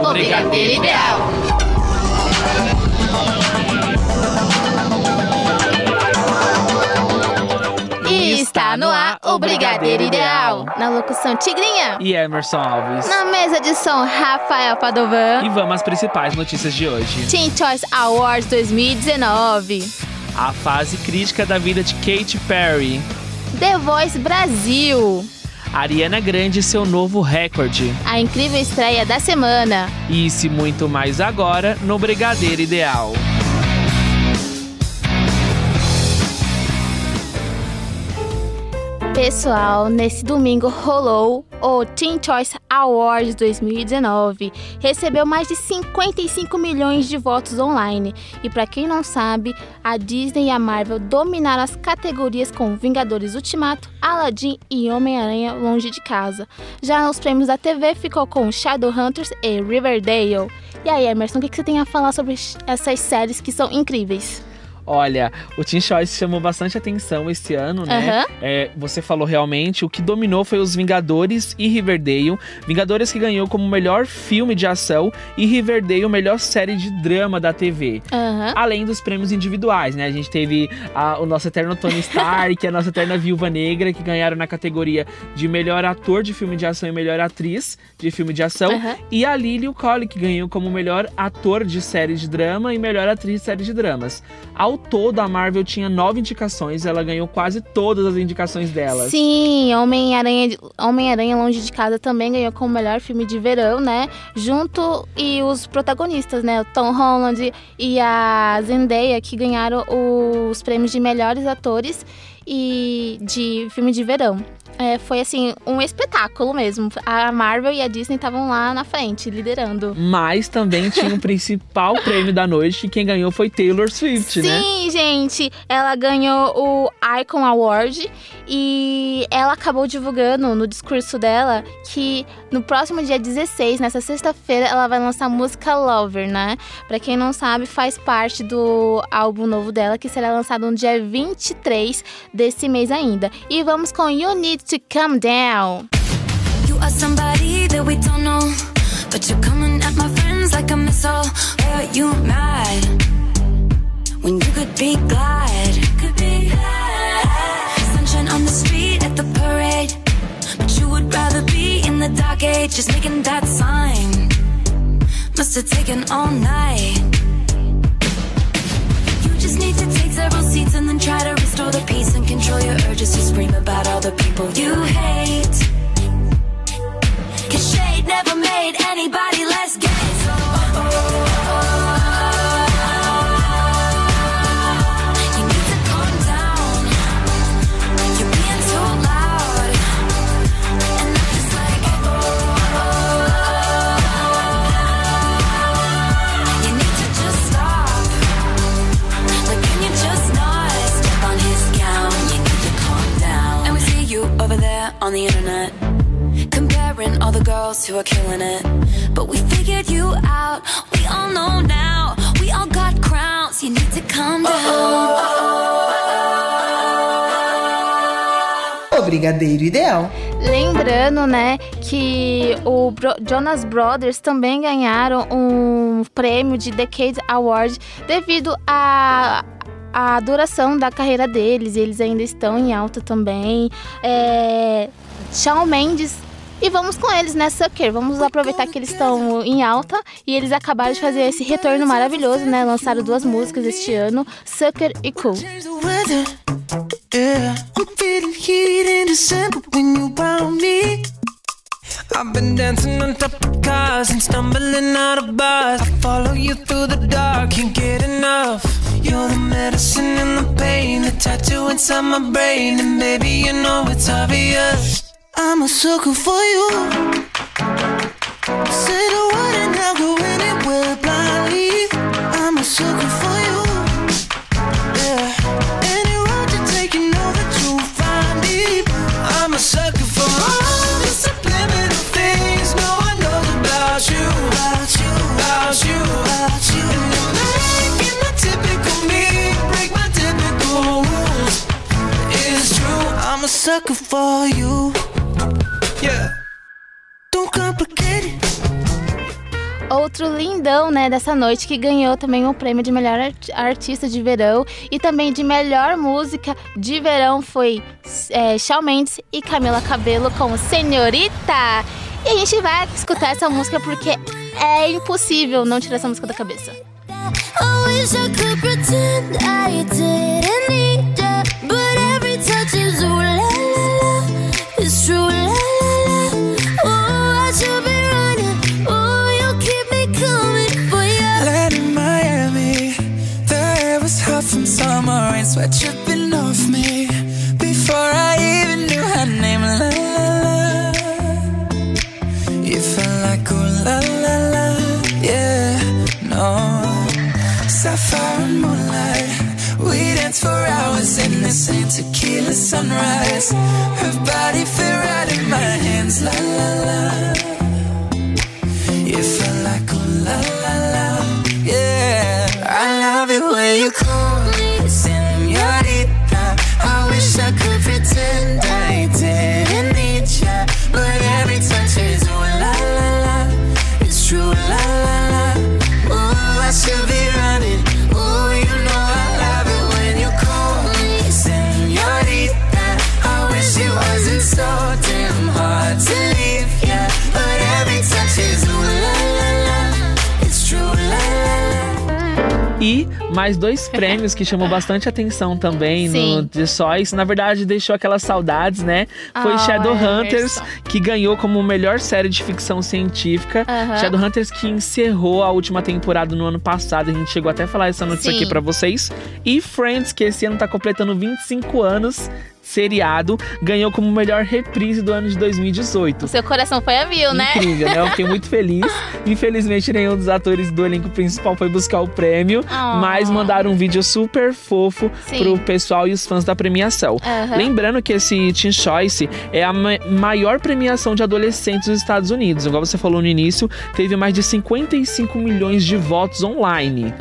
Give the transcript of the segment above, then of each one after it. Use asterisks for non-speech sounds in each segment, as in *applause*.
O Brigadeiro Ideal. E está no ar o Brigadeiro Ideal. Na locução Tigrinha. E Emerson Alves. Na mesa de som, Rafael Padovan. E vamos às principais notícias de hoje. Teen Choice Awards 2019. A fase crítica da vida de Katy Perry. The Voice Brasil. Ariana Grande seu novo recorde. A incrível estreia da semana. Isso e muito mais agora no Brigadeiro Ideal. Pessoal, nesse domingo rolou o Teen Choice Awards 2019. Recebeu mais de 55 milhões de votos online. E para quem não sabe, a Disney e a Marvel dominaram as categorias com Vingadores Ultimato, Aladdin e Homem-Aranha Longe de Casa. Já nos prêmios da TV ficou com Shadowhunters e Riverdale. E aí, Emerson, o que você tem a falar sobre essas séries que são incríveis? Olha, o Teen Choice chamou bastante atenção esse ano, né? Uhum. É, você falou realmente, o que dominou foi os Vingadores e Riverdale. Vingadores que ganhou como melhor filme de ação e Riverdale melhor série de drama da TV. Uhum. Além dos prêmios individuais, né? A gente teve a- o nosso eterno Tony Stark, a nossa eterna Viúva Negra, que ganharam na categoria de melhor ator de filme de ação e melhor atriz de filme de ação. Uhum. E a Lily Colley, que ganhou como melhor ator de série de drama e melhor atriz de série de dramas. Ao todo, a Marvel tinha nove indicações, ela ganhou quase todas as indicações delas. Sim, Homem-Aranha Homem-Aranha Longe de Casa também ganhou como melhor filme de verão, né? Junto e os protagonistas, né? O Tom Holland e a Zendaya que ganharam os prêmios de melhores atores e de filme de verão. É, foi assim um espetáculo mesmo. A Marvel e a Disney estavam lá na frente, liderando. Mas também tinha o principal *laughs* prêmio da noite, que quem ganhou foi Taylor Swift, né? Sim, gente, ela ganhou o Icon Award e ela acabou divulgando no discurso dela que no próximo dia 16, nessa sexta-feira, ela vai lançar a música Lover, né? Pra quem não sabe, faz parte do álbum novo dela, que será lançado no dia 23 desse mês ainda. E vamos com You Need to come Down. You are somebody that we don't know. But you're coming at my friends like a missile. Why are you mad? When you could be glad. Could be glad. Sunshine on the street at the parade. But you would rather be in the dark age, just making that sign. Must have taken all night. Several seats and then try to restore the peace and control your urges to scream about all the people you hate. Cause shade never made anybody less gay. The internet. Comparing all the girls who are killing it. But we figured you out. We all know now. We all got crowns. You need to calm down. O Brigadeiro Ideal. Lembrando, né, que o Bro- Jonas Brothers também ganharam um prêmio de Decade Award devido à a duração da carreira deles. Eles ainda estão em alta também. É, Shawn Mendes. E vamos com eles, né, Sucker? Vamos aproveitar que eles estão em alta e eles acabaram de fazer esse retorno maravilhoso, né? Lançaram duas músicas este ano, Sucker e Cool. Yeah, I'm feeling heat in December when you found me. I've been dancing on top of cars and stumbling out of bars. I follow you through the dark, can't get enough. You're the medicine and the pain, the tattoo inside my brain, and baby you know it's obvious. I'm a sucker for you. Say the word and I'll go anywhere blindly. I'm a sucker for you. Sucker for you. Yeah. Don't come complicated. Outro lindão, né, dessa noite que ganhou também o prêmio de melhor art- artista de verão e também de melhor música de verão foi é, Shawn Mendes e Camila Cabello com Senhorita. E a gente vai escutar essa música porque é impossível não tirar essa música da cabeça. I true love. Sunrise. Her body fit right in my hands, la la la. Mais dois *laughs* prêmios que chamou bastante atenção também no Sim. The Sóis. Na verdade, deixou aquelas saudades, né? Foi Ah, Shadowhunters, Emerson. que ganhou como melhor série de ficção científica. Aham. Shadowhunters que encerrou a última temporada no ano passado. A gente chegou até a falar essa notícia Sim. aqui pra vocês. E Friends, que esse ano tá completando 25 anos, seriado, ganhou como melhor reprise do ano de 2018. O seu coração foi a mil, né? Incrível, né? Eu fiquei muito feliz. *laughs* Infelizmente, nenhum dos atores do elenco principal foi buscar o prêmio, Ah. mas mandaram um vídeo super fofo Sim. pro pessoal e os fãs da premiação. Lembrando que esse Teen Choice é a ma- maior premiação de adolescentes dos Estados Unidos. Igual você falou no início, teve mais de 55 milhões de votos online.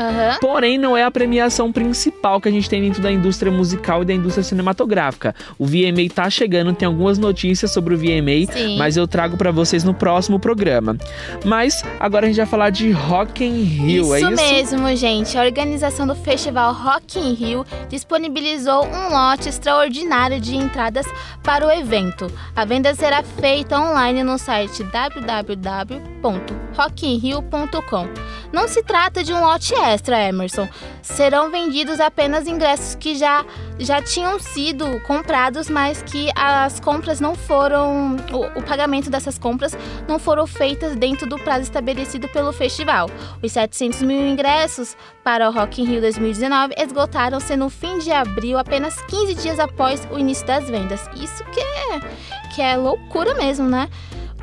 Porém, não é a premiação principal que a gente tem dentro da indústria musical e da indústria cinematográfica. O VMA tá chegando, tem algumas notícias sobre o VMA, Sim. mas eu trago pra vocês no próximo programa. Mas agora a gente vai falar de Rock in Rio, é isso? mesmo, gente. A organização do festival Rock in Rio disponibilizou um lote extraordinário de entradas para o evento. A venda será feita online no site www.rockinrio.com. Não se trata de um lote extra, Emerson. Serão vendidos apenas ingressos que já já tinham sido comprados, mas que as compras não foram. O, o pagamento dessas compras não foram feitas dentro do prazo estabelecido pelo festival. Os 700 mil ingressos para o Rock in Rio 2019 esgotaram-se no fim de abril, apenas 15 dias após o início das vendas. Isso que é, que é loucura mesmo, né?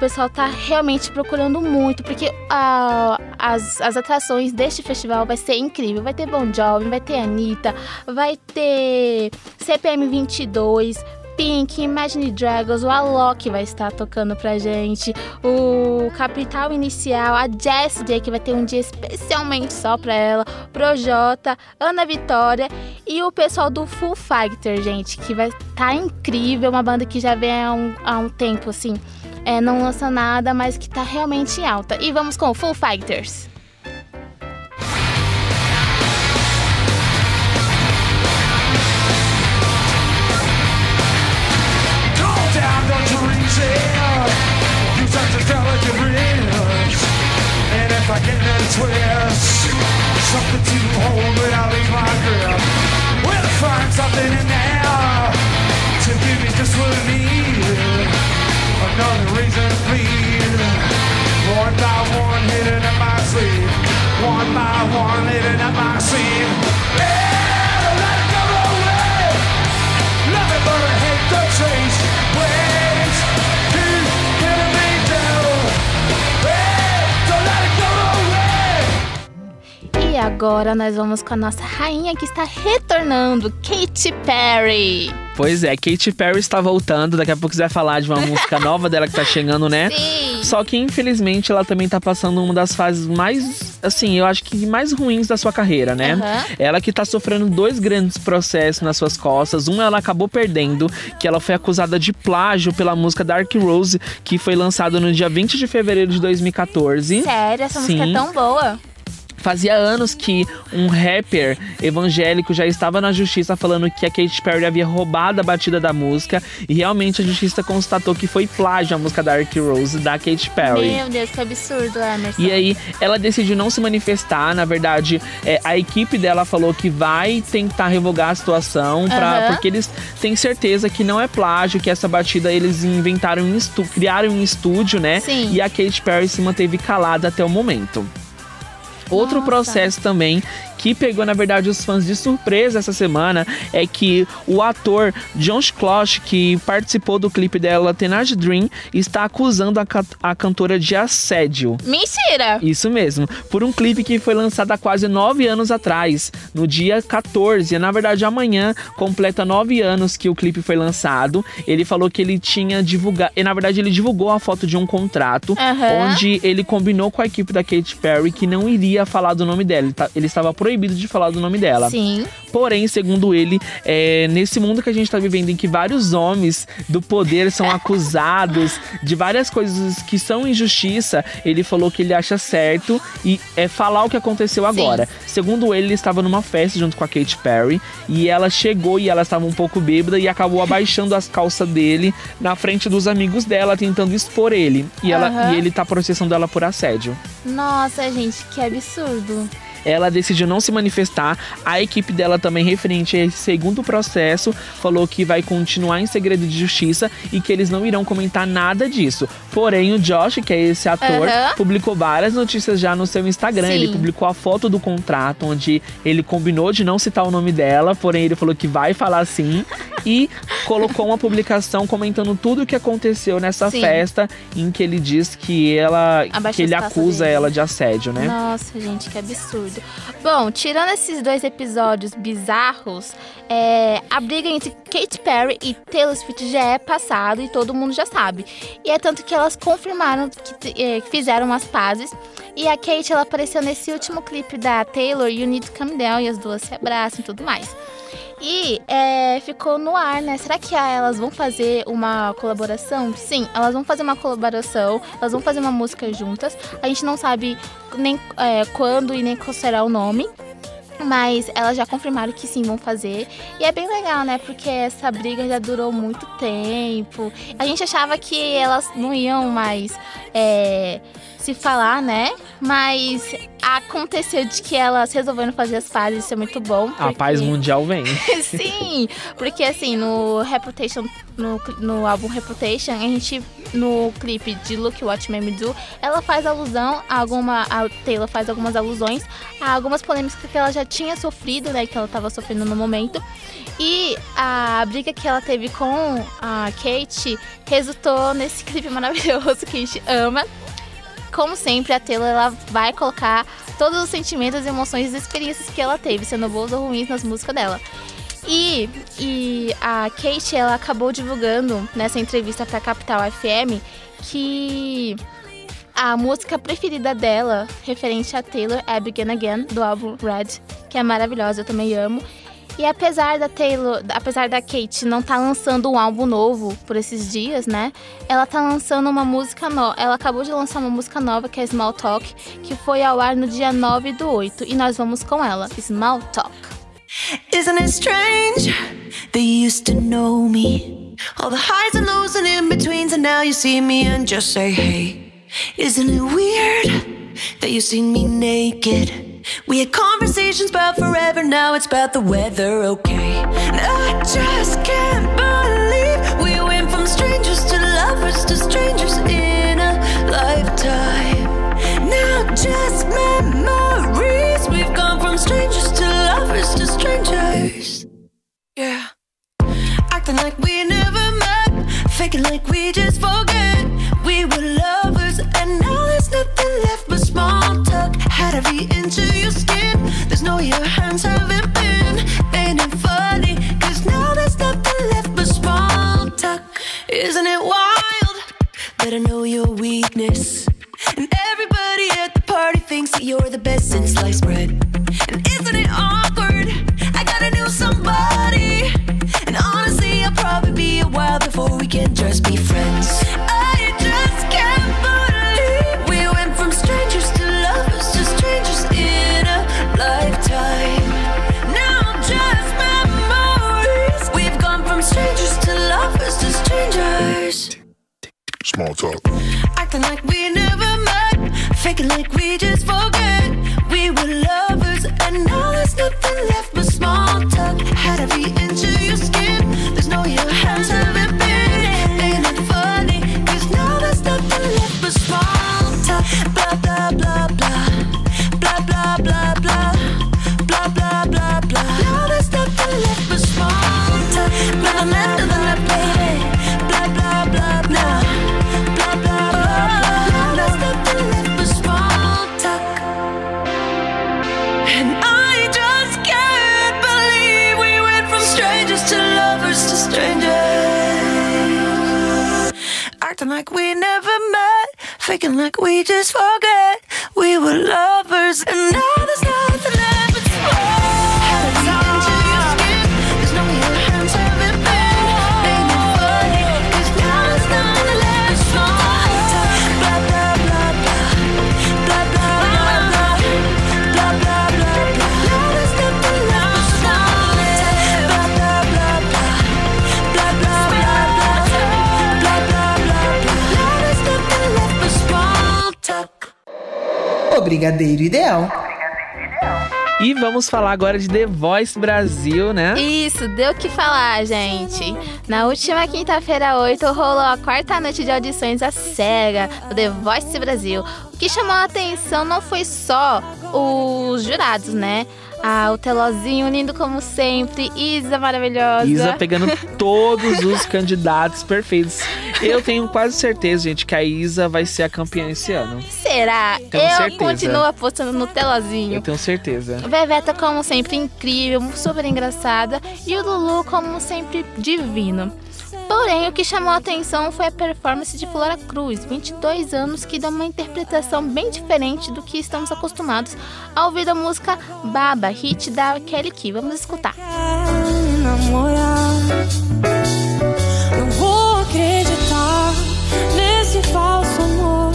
Pessoal tá realmente procurando muito, porque ah, as, as atrações deste festival vai ser incrível. Vai ter Bon Jovi, vai ter Anitta, vai ter CPM 22, Pink, Imagine Dragons, o Alok vai estar tocando pra gente, o Capital Inicial, a Jessie J, que vai ter um dia especialmente só pra ela, Projota, Ana Vitória e o pessoal do Full Fighter, gente, que vai estar tá incrível, uma banda que já vem há um, há um tempo, assim, é, não lança nada, mas que tá realmente em alta. E vamos com Full Fighters. Something in there to give me just what I need. Agora nós vamos com a nossa rainha que está retornando, Katy Perry. Pois é, Katy Perry está voltando. Daqui a pouco você vai falar de uma *laughs* música nova dela que tá chegando, né? Sim. Só que infelizmente ela também tá passando uma das fases mais, assim, eu acho que mais ruins da sua carreira, né? Aham. Ela que tá sofrendo dois grandes processos nas suas costas. Um ela acabou perdendo, que ela foi acusada de plágio pela música Dark Rose, que foi lançada no dia 20 de fevereiro de 2014. Sério, essa música Sim. é tão boa. Fazia anos que um rapper evangélico já estava na justiça falando que a Katy Perry havia roubado a batida da música e realmente a justiça constatou que foi plágio a música Dark Rose da Katy Perry. Meu Deus, que absurdo, Emerson. E aí, ela decidiu não se manifestar. Na verdade, é, a equipe dela falou que vai tentar revogar a situação, pra, Aham. porque eles têm certeza que não é plágio, que essa batida eles inventaram criaram um estúdio, né? Sim. E a Katy Perry se manteve calada até o momento. Outro processo também que pegou, na verdade, os fãs de surpresa essa semana é que o ator John Schloss, que participou do clipe dela Teenage Dream, está acusando a, ca- a cantora de assédio. Mentira! Isso mesmo, por um clipe que foi lançado há quase nove anos atrás, no dia 14. Na verdade, amanhã completa nove anos que o clipe foi lançado. Ele falou que ele tinha divulgado. E na verdade, ele divulgou a foto de um contrato Aham. onde ele combinou com a equipe da Katy Perry que não iria falar do nome dela. Ele, tá- ele estava proibido de falar do nome dela. Sim. Porém, segundo ele, é, nesse mundo que a gente tá vivendo, em que vários homens do poder são acusados de várias coisas que são injustiça, ele falou que ele acha certo e é falar o que aconteceu agora. Segundo ele, ele estava numa festa junto com a Katy Perry e ela chegou e ela estava um pouco bêbada e acabou abaixando as calças dele na frente dos amigos dela, tentando expor ele. E, ela, e ele tá processando ela por assédio. Nossa, gente, que absurdo. Ela decidiu não se manifestar. A equipe dela também, referente a esse segundo processo, falou que vai continuar em segredo de justiça e que eles não irão comentar nada disso. Porém, o Josh, que é esse ator, Aham. publicou várias notícias já no seu Instagram. Sim. Ele publicou a foto do contrato, onde ele combinou de não citar o nome dela, porém ele falou que vai falar sim. *laughs* e colocou uma publicação comentando tudo o que aconteceu nessa Sim. festa, em que ele diz que ela. Que ele acusa dele. ela de assédio, né? Nossa, gente, que absurdo. Bom, tirando esses dois episódios bizarros, é, a briga entre Katy Perry e Taylor Swift já é passado e todo mundo já sabe. E é tanto que elas confirmaram que, é, que fizeram as pazes. E a Kate, ela apareceu nesse último clipe da Taylor, You Need to Calm Down, e as duas se abraçam e tudo mais. E é, ficou no ar, né? Será que ah, elas vão fazer uma colaboração? Sim, elas vão fazer uma colaboração, elas vão fazer uma música juntas. A gente não sabe nem é, quando e nem qual será o nome. Mas elas já confirmaram que sim, vão fazer. E é bem legal, né? Porque essa briga já durou muito tempo. A gente achava que elas não iam mais é, se falar, né? Mas aconteceu de que elas resolveram fazer as pazes, isso é muito bom. A paz porque- mundial vem. *laughs* Sim, porque assim, no Reputation, no, no álbum Reputation, a gente, no clipe de Look What Made Me Do, ela faz alusão a alguma, a Taylor faz algumas alusões a algumas polêmicas que ela já tinha sofrido, né, que ela tava sofrendo no momento. E a briga que ela teve com a Kate resultou nesse *laughs* clipe maravilhoso que a gente ama. Como sempre, a Taylor ela vai colocar todos os sentimentos, emoções e experiências que ela teve, sendo boas ou ruins nas músicas dela. E, e a Kate, ela acabou divulgando nessa entrevista pra Capital FM que a música preferida dela, referente a Taylor, é Begin Again, do álbum Red, que é maravilhosa, eu também amo. E apesar da Taylor, apesar da Kate não estar lançando um álbum novo por esses dias, né? Ela tá lançando uma música nova. Ela acabou de lançar uma música nova que é Small Talk, que foi ao ar no dia 9 do 8. E nós vamos com ela, Small Talk. Isn't it strange you used to know me? All the highs and lows and in betweens, and now you see me and just say, hey. Isn't it weird that you seen me naked? We had conversations about forever, now it's about the weather, okay? And I just can't believe we went from strangers to lovers to strangers in a lifetime. Now just memories, we've gone from strangers to lovers to strangers. Yeah. Acting like we never met, faking like we just forget. every inch of your skin. There's no your hands haven't been painted funny. Cause now there's nothing left but small talk. Isn't it wild that I know your weakness? And everybody at the party thinks that you're the best since sliced bread. And isn't it awkward? I gotta know somebody. And honestly, I'll probably be a while before we can just be friends. I Small talk. Acting like we never met, faking like we just forget. Like we just forget we were lovers, and now Brigadeiro Ideal. E vamos falar agora de The Voice Brasil, né? Isso, deu o que falar, gente. Na última quinta-feira, 8, rolou a quarta noite de audições à SEGA do The Voice Brasil. O que chamou a atenção não foi só os jurados, né? Ah, o Telozinho, lindo como sempre, Isa maravilhosa. Isa pegando todos os *laughs* candidatos perfeitos. Eu tenho quase certeza, gente, que a Isa vai ser a campeã esse ano. Será? Tenho Eu certeza. continuo apostando no Telozinho. Eu tenho certeza. Veveta, como sempre, incrível, super engraçada. E o Lulu, como sempre, divino. Porém, o que chamou a atenção foi a performance de Flora Cruz, 22 anos, que dá uma interpretação bem diferente do que estamos acostumados ao ouvir a música Baba, hit da Kelly Key. Vamos escutar. namorar. Falso amor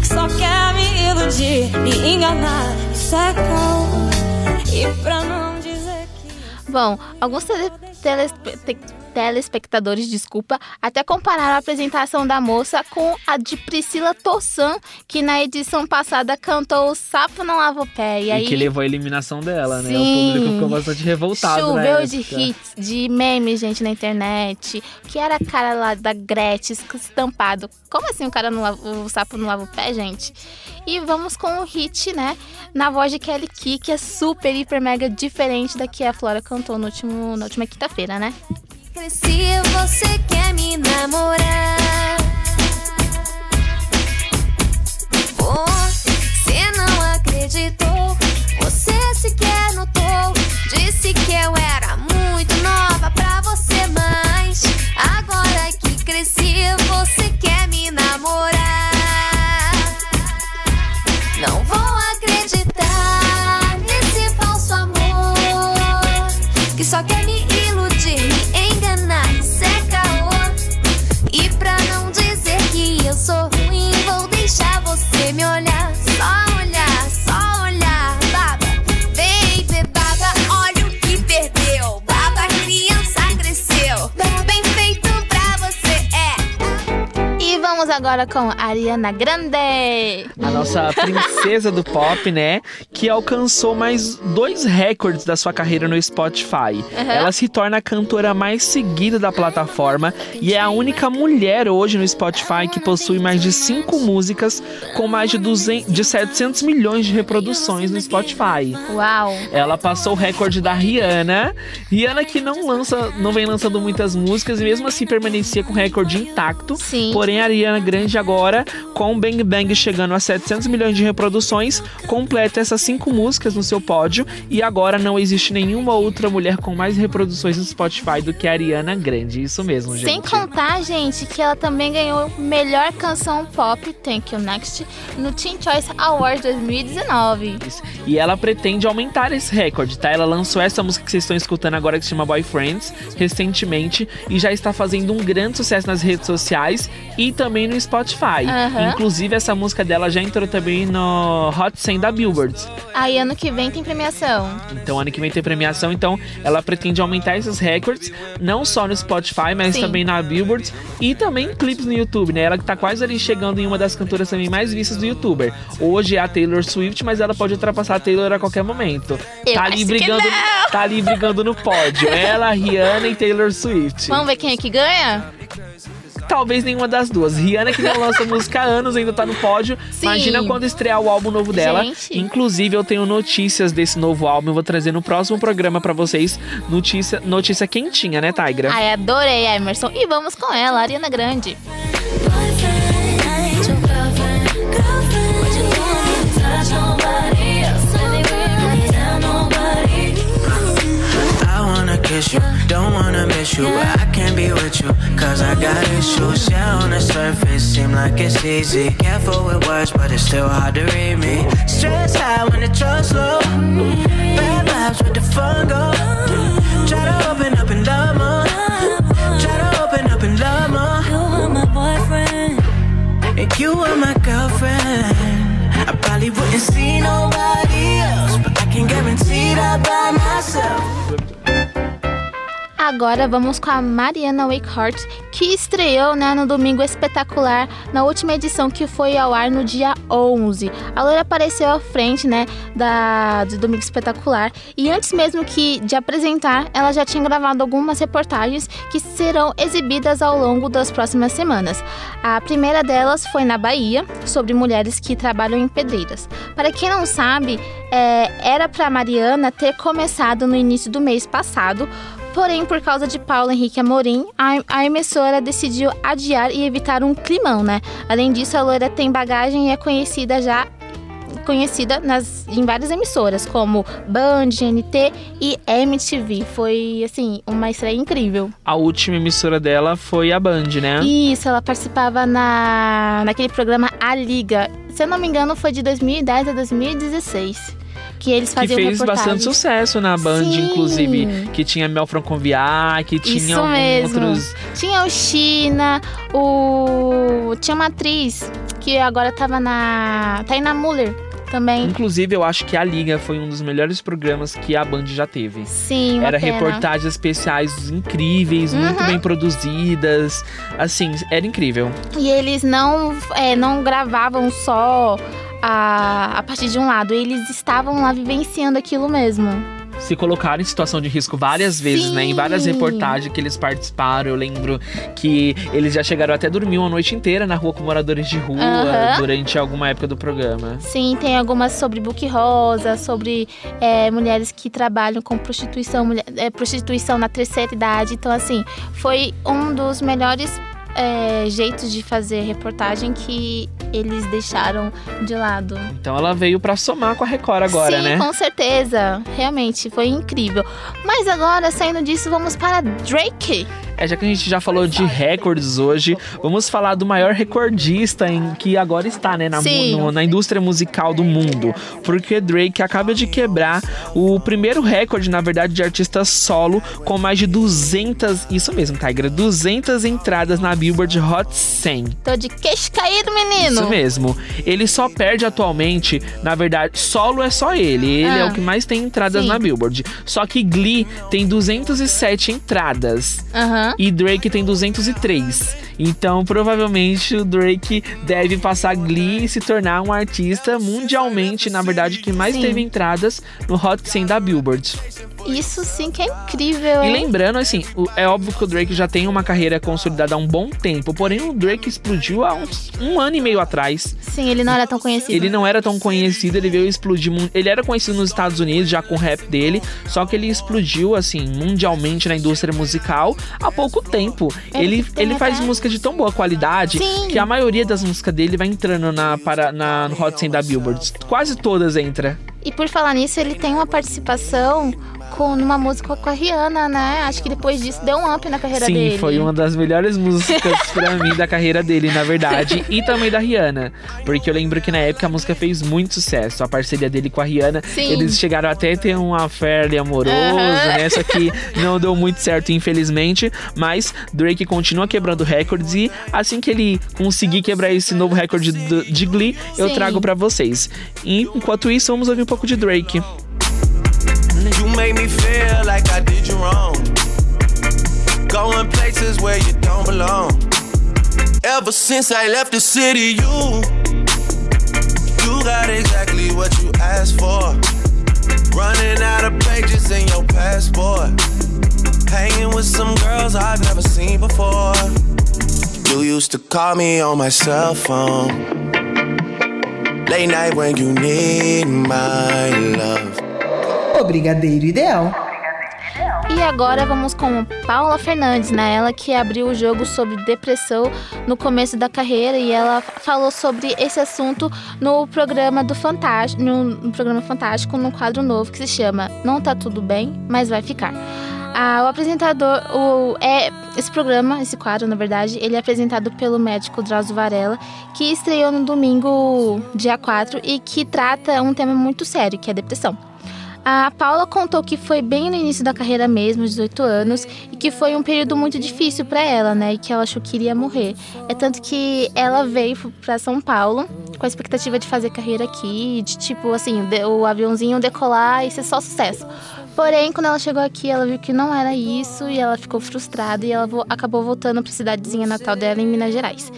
que só quer me iludir, me enganar, isso é caô. E pra não dizer que. Bom, alguns tele- telespe- te- telespectadores, desculpa, até compararam a apresentação da moça com a de Priscila Tossan, que na edição passada cantou o Sapo Não Lava o Pé. E, E, aí que levou a eliminação dela, né? Sim. O público ficou bastante revoltado. Choveu de hits, de memes, gente, na internet. Que era a cara lá da Gretchen estampado. Como assim o cara não lava, o sapo não lava o pé, gente? E vamos com o hit, né? Na voz de Kelly Key, que é super, hiper, mega diferente da que a Flora cantou no último, na última quinta-feira, né? Cresci, você quer me namorar. Você não acreditou, você sequer notou. Disse que eu era com Ariana Grande. A nossa princesa do pop, né? Que alcançou mais dois recordes da sua carreira no Spotify. Ela se torna a cantora mais seguida da plataforma e é a única mulher hoje no Spotify que possui mais de cinco músicas com mais de, 200, de 700 milhões de reproduções no Spotify. Uau! Ela passou o recorde da Rihanna. Rihanna que não lança, não vem lançando muitas músicas e mesmo assim permanecia com o recorde intacto. Sim. Porém, a Ariana Grande agora, com Bang Bang chegando a 700 milhões de reproduções, completa essas cinco músicas no seu pódio e agora não existe nenhuma outra mulher com mais reproduções no Spotify do que a Ariana Grande. Isso mesmo, gente. Sem contar, gente, que ela também ganhou melhor canção pop, Thank You Next, no Teen Choice Awards 2019. Isso. E ela pretende aumentar esse recorde, tá? Ela lançou essa música que vocês estão escutando agora que se chama Boyfriends recentemente e já está fazendo um grande sucesso nas redes sociais e também no Spotify. Aham. Inclusive essa música dela já entrou também no Hot 100 da Billboard. Aí ano que vem tem premiação. Então ano que vem tem premiação, então ela pretende aumentar esses recordes, não só no Spotify, mas Sim. também na Billboard e também clipes no YouTube, né? Ela que tá quase ali chegando em uma das cantoras também mais vistas do YouTuber. Hoje é a Taylor Swift, mas ela pode ultrapassar a Taylor a qualquer momento. Eu tá ali brigando, tá ali brigando no pódio. *laughs* Ela, Rihanna e Taylor Swift. Vamos ver quem é que ganha? Talvez nenhuma das duas. Rihanna que não lança *laughs* música há anos, ainda tá no pódio. Sim. Imagina quando estrear o álbum novo dela. Gente. Inclusive, eu tenho notícias desse novo álbum. Eu vou trazer no próximo programa pra vocês. Notícia, notícia quentinha, né, Tigra? Ai, adorei, Emerson. E vamos com ela, Ariana Grande. I wanna you, don't wanna miss you, but I can't be with you, cause I got issues. Yeah, on the surface, seem like it's easy. Careful with words, but it's still hard to read me. Stress high when the trust low. Bad vibes with the fun go. Try to open up and love more. Try to open up and love more. You are my boyfriend. And you are my girlfriend. I probably wouldn't see nobody else, but I can guarantee that by myself. Agora vamos com a Mariana Wakehart, que estreou né, no Domingo Espetacular, na última edição que foi ao ar no dia 11. A loira apareceu à frente né, da, do Domingo Espetacular e antes mesmo que de apresentar, ela já tinha gravado algumas reportagens que serão exibidas ao longo das próximas semanas. A primeira delas foi na Bahia, sobre mulheres que trabalham em pedreiras. Para quem não sabe, é, era para Mariana ter começado no início do mês passado, Porém, por causa de Paulo Henrique Amorim, a, a emissora decidiu adiar e evitar um climão, né? Além disso, a loira tem bagagem e é conhecida já conhecida nas, em várias emissoras, como Band, GNT e MTV. Foi, assim, uma estreia incrível. A última emissora dela foi a Band, né? Isso, ela participava na, naquele programa A Liga. Se eu não me engano, foi de 2010 a 2016. Que eles Que faziam fez bastante sucesso na Band, Sim. inclusive. Que tinha Mel Franconviar, que tinha Isso alguns mesmo. outros. Tinha o China, o. Tinha uma atriz que agora tava na. Taina Muller também. Inclusive, eu acho que a Liga foi um dos melhores programas que a Band já teve. Sim, Era pena. reportagens especiais incríveis, muito Uhum. bem produzidas. Assim, era incrível. E eles não, é, não gravavam só a, a partir de um lado, eles estavam lá vivenciando aquilo mesmo. Se colocaram em situação de risco várias vezes, né? Em várias Sim. reportagens que eles participaram. Eu lembro que eles já chegaram até a dormir uma noite inteira na rua com moradores de rua durante alguma época do programa. Sim, tem algumas sobre book rosa, sobre é, mulheres que trabalham com prostituição, mulher- é, prostituição na terceira idade. Então, assim, foi um dos melhores é, jeitos de fazer reportagem que eles deixaram de lado. Então ela veio pra somar com a Record agora, Sim, né? com certeza. Realmente, foi incrível. Mas agora, saindo disso, vamos para Drake. É, já que a gente já falou de recordes hoje, vamos falar do maior recordista em que agora está, né, na, no- na indústria musical do mundo. Porque Drake acaba de quebrar o primeiro recorde, na verdade, de artista solo com mais de 200, isso mesmo, Tigra, 200 entradas na Billboard Hot 100. Tô de queixo caído, menino. Isso mesmo. Ele só perde atualmente, na verdade, solo é só ele. Ele é Ah. o que mais tem entradas Sim. na Billboard. Só que Glee tem 207 entradas Aham. E Drake tem 203. Então, provavelmente o Drake deve passar Glee e se tornar um artista mundialmente, na verdade, que mais Sim. teve entradas no Hot 100 da Billboard. Isso sim que é incrível, E hein? lembrando, assim, é óbvio que o Drake já tem uma carreira consolidada há um bom tempo, porém o Drake explodiu há uns, um ano e meio atrás. Sim, ele não era tão conhecido. Ele não era tão conhecido, ele veio explodir. Ele era conhecido nos Estados Unidos já com o rap dele, só que ele explodiu assim mundialmente na indústria musical há pouco tempo. Ele Ele, faz música de tão boa qualidade Sim. que a maioria das músicas dele vai entrando na, para, na no Hot 100 da Billboard. Quase todas entra. E por falar nisso, ele tem uma participação com numa música com a Rihanna, né? Acho que depois disso deu um up na carreira Sim, dele. foi uma das melhores músicas *laughs* pra mim da carreira dele, na verdade. E também da Rihanna. Porque eu lembro que na época a música fez muito sucesso. A parceria dele com a Rihanna. Sim. Eles chegaram até a ter um affair amoroso, né? Só que não deu muito certo, infelizmente. Mas Drake continua quebrando recordes. E assim que ele conseguir quebrar esse novo recorde de Glee, eu Sim. trago pra vocês. E enquanto isso, vamos ouvir um pouco de Drake. You made me feel like I did you wrong. Going places where you don't belong. Ever since I left the city, you you got exactly what you asked for. Running out of pages in your passport. Hanging with some girls I've never seen before. You used to call me on my cell phone. Late night when you need my love. O Brigadeiro Ideal. E agora vamos com Paula Fernandes, né? Ela que abriu o jogo sobre depressão no começo da carreira e ela falou sobre esse assunto no programa do Fantástico, no, programa Fantástico, num quadro novo que se chama Não Tá Tudo Bem, mas Vai Ficar. Ah, o apresentador, o, é, esse programa, esse quadro, na verdade, ele é apresentado pelo médico Drauzio Varela, que estreou no domingo, dia 4, e que trata um tema muito sério, que é a depressão. A Paula contou que foi bem no início da carreira mesmo, 18 anos, e que foi um período muito difícil pra ela, né? E que ela achou que iria morrer. É tanto que ela veio pra São Paulo com a expectativa de fazer carreira aqui, de tipo assim, o aviãozinho decolar e ser só sucesso. Porém, quando ela chegou aqui, ela viu que não era isso e ela ficou frustrada e ela acabou voltando pra cidadezinha natal dela em Minas Gerais.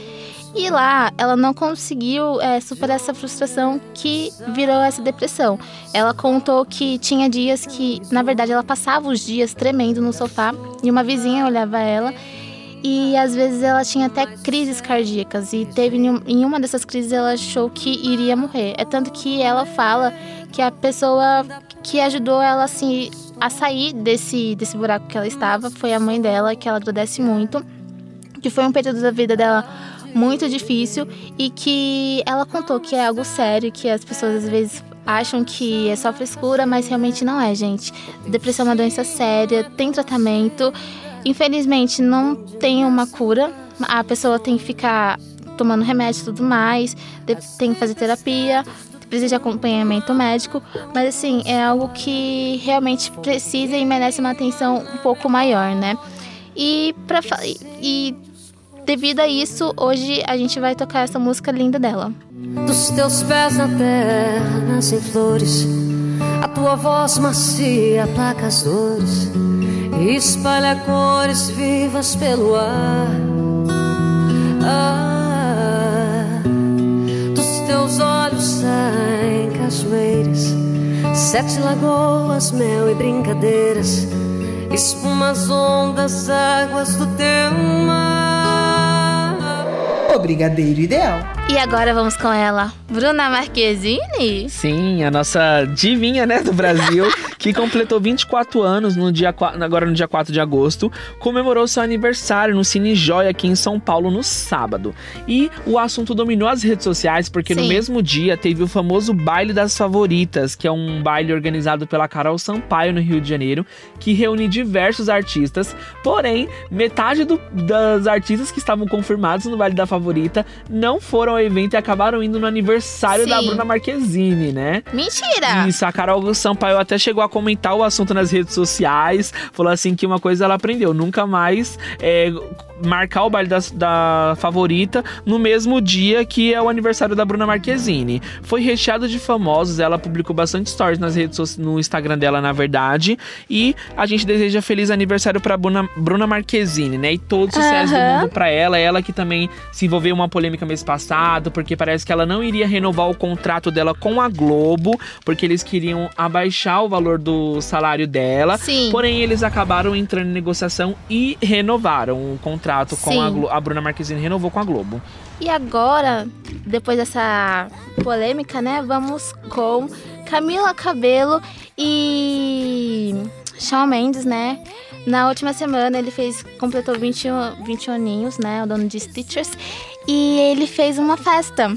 E lá, ela não conseguiu é, superar essa frustração que virou essa depressão. Ela contou que tinha dias que, na verdade, ela passava os dias tremendo no sofá e uma vizinha olhava ela e às vezes ela tinha até crises cardíacas e teve em um- uma dessas crises ela achou que iria morrer. É tanto que ela fala que a pessoa que ajudou ela assim a sair desse desse buraco que ela estava foi a mãe dela, que ela agradece muito, que foi um período da vida dela muito difícil e que ela contou que é algo sério, que as pessoas às vezes acham que é só frescura, mas realmente não é, gente. Depressão é uma doença séria, tem tratamento. Infelizmente não tem uma cura. A pessoa tem que ficar tomando remédio e tudo mais, tem que fazer terapia, precisa de acompanhamento médico, mas assim, é algo que realmente precisa e merece uma atenção um pouco maior, né? E para e devido a isso, hoje a gente vai tocar essa música linda dela. Dos teus pés na terra nascem flores, a tua voz macia aplaca as dores e espalha cores vivas pelo ar. Ah, dos teus olhos saem cachoeiras, sete lagoas, mel e brincadeiras, espumas, ondas, águas do teu mar. O Brigadeiro Ideal. E agora vamos com ela, Bruna Marquezine. Sim, a nossa divinha, né, do Brasil, *laughs* que completou 24 anos no dia, agora no dia 4 de agosto, comemorou seu aniversário no Cine Joia aqui em São Paulo no sábado. E o assunto dominou as redes sociais porque no Sim. mesmo dia teve o famoso Baile das Favoritas, que é um baile organizado pela Carol Sampaio no Rio de Janeiro, que reúne diversos artistas. Porém, metade do- das artistas que estavam confirmados no Baile da Favorita não foram ao evento e acabaram indo no aniversário da Sim. Bruna Marquezine, né? Mentira! Isso, a Carol Sampaio até chegou a comentar o assunto nas redes sociais, falou assim que uma coisa ela aprendeu, nunca mais é, marcar o baile da, da favorita no mesmo dia que é o aniversário da Bruna Marquezine. Foi recheado de famosos, ela publicou bastante stories nas redes sociais, no Instagram dela, na verdade, e a gente deseja feliz aniversário pra Bruna, Bruna Marquezine, né? E todo sucesso do Aham. mundo pra ela, ela que também se envolveu em uma polêmica mês passado, porque parece que ela não iria renovar o contrato dela com a Globo, porque eles queriam abaixar o valor do salário dela. Sim. Porém, eles acabaram entrando em negociação e renovaram o contrato contrato com a, Sim. A Bruna Marquezine renovou com a Globo. E agora, depois dessa polêmica, né? Vamos com Camila Cabelo e Shawn Mendes, né? Na última semana ele fez, completou 21, 21 aninhos, né? O dono de Stitchers. E ele fez uma festa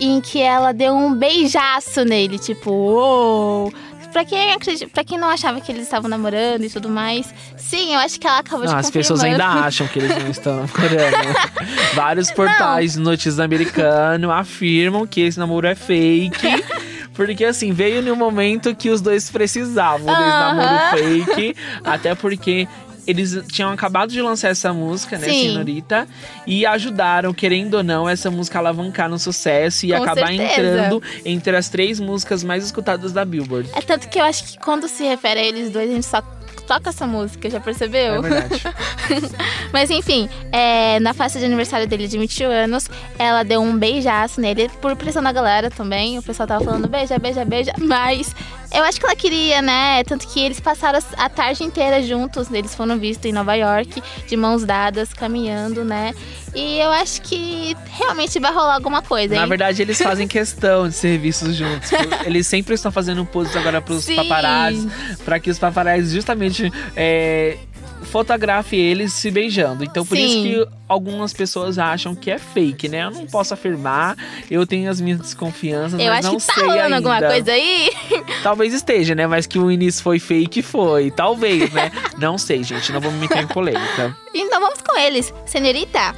em que ela deu um beijaço nele, tipo, uou! Pra quem, pra quem não achava que eles estavam namorando e tudo mais, sim, eu acho que ela acabou de Ah, as pessoas ainda *laughs* acham que eles não estão namorando. *laughs* Vários portais de notícias americanos afirmam que esse namoro é fake. *laughs* Porque assim, veio no momento que os dois precisavam desse Aham. namoro fake. Até porque eles tinham acabado de lançar essa música, né, Sim. Senhorita? E ajudaram, querendo ou não, essa música a alavancar no sucesso e Com acabar certeza. entrando entre as três músicas mais escutadas da Billboard. É tanto que eu acho que quando se refere a eles dois, a gente só toca essa música, já percebeu? É verdade. *laughs* Mas enfim, é, na festa de aniversário dele de 21 anos, ela deu um beijaço nele, por pressão da galera também. O pessoal tava falando beija, beija, beija. *laughs* Mas eu acho que ela queria, né? Tanto que eles passaram a tarde inteira juntos. Eles foram vistos em Nova York, de mãos dadas, caminhando, né? E eu acho que realmente vai rolar alguma coisa, hein? Na verdade, eles fazem *laughs* questão de ser vistos juntos. *laughs* Eles sempre estão fazendo poses agora pros Sim. paparazzi, pra que os paparazzi justamente é, fotografem eles se beijando. Então, por Sim. isso que algumas pessoas acham que é fake, né? Eu não posso afirmar, eu tenho as minhas desconfianças, eu mas acho não que tá sei rolando ainda. alguma coisa aí. *laughs* Talvez esteja, né? Mas que o início foi fake, foi. Talvez, né? não sei, gente. Não vou me meter em polêmica. Então vamos com eles. Senhorita.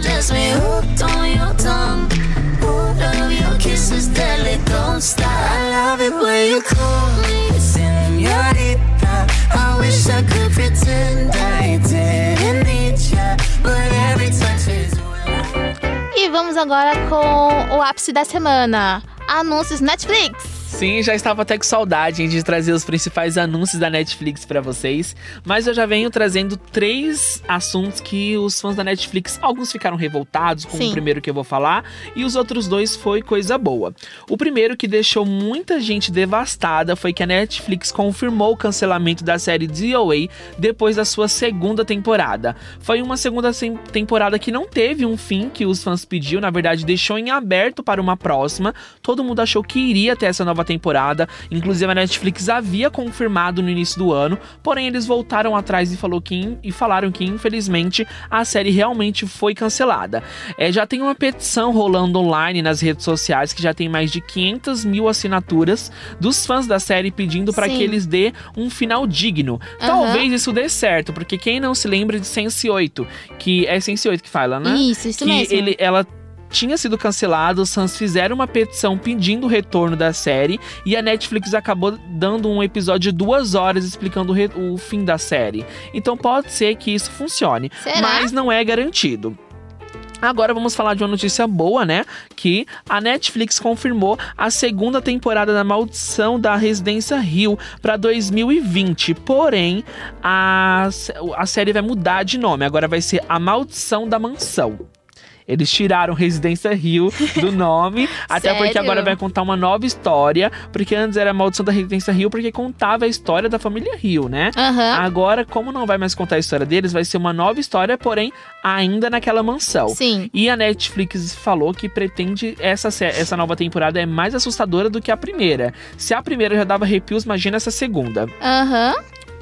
Just me hooked on your tongue. Bored of your kisses, deadly, don't stop. I love it when you call me señorita. E vamos agora com o ápice da semana. Anúncios Netflix. Sim, já estava até com saudade hein, de trazer os principais anúncios da Netflix pra vocês, mas eu já venho trazendo três assuntos que os fãs da Netflix, alguns ficaram revoltados com Sim. o primeiro que eu vou falar, e os outros dois foi coisa boa. O primeiro que deixou muita gente devastada foi que a Netflix confirmou o cancelamento da série DOA depois da sua segunda temporada. Foi uma segunda temporada que não teve um fim que os fãs pediu, na verdade deixou em aberto para uma próxima. Todo mundo achou que iria ter essa nova temporada, inclusive a Netflix havia confirmado no início do ano, porém eles voltaram atrás e, falou que, e falaram que infelizmente a série realmente foi cancelada. É, já tem uma petição rolando online nas redes sociais que já tem mais de 500 mil assinaturas dos fãs da série pedindo para que eles dê um final digno. Aham. Talvez isso dê certo, porque quem não se lembra de Sense 8, que é Sense 8 que fala, né? Isso, isso que mesmo. ele, ela tinha sido cancelada, os fãs fizeram uma petição pedindo o retorno da série e a Netflix acabou dando um episódio de duas horas explicando o, o fim da série. Então pode ser que isso funcione, Será? mas não é garantido. Agora vamos falar de uma notícia boa, né? Que a Netflix confirmou a segunda temporada da Maldição da Residência Rio para 2020. Porém, a, a série vai mudar de nome. Agora vai ser A Maldição da Mansão. Eles tiraram Residência Rio do *laughs* nome, até porque agora vai contar uma nova história, porque antes era a Maldição da Residência Rio, porque contava a história da família Rio, né? Aham. Agora, como não vai mais contar a história deles, vai ser uma nova história, porém ainda naquela mansão. Sim. E a Netflix falou que pretende essa, essa nova temporada é mais assustadora do que a primeira. Se a primeira já dava arrepios, imagina essa segunda. Aham.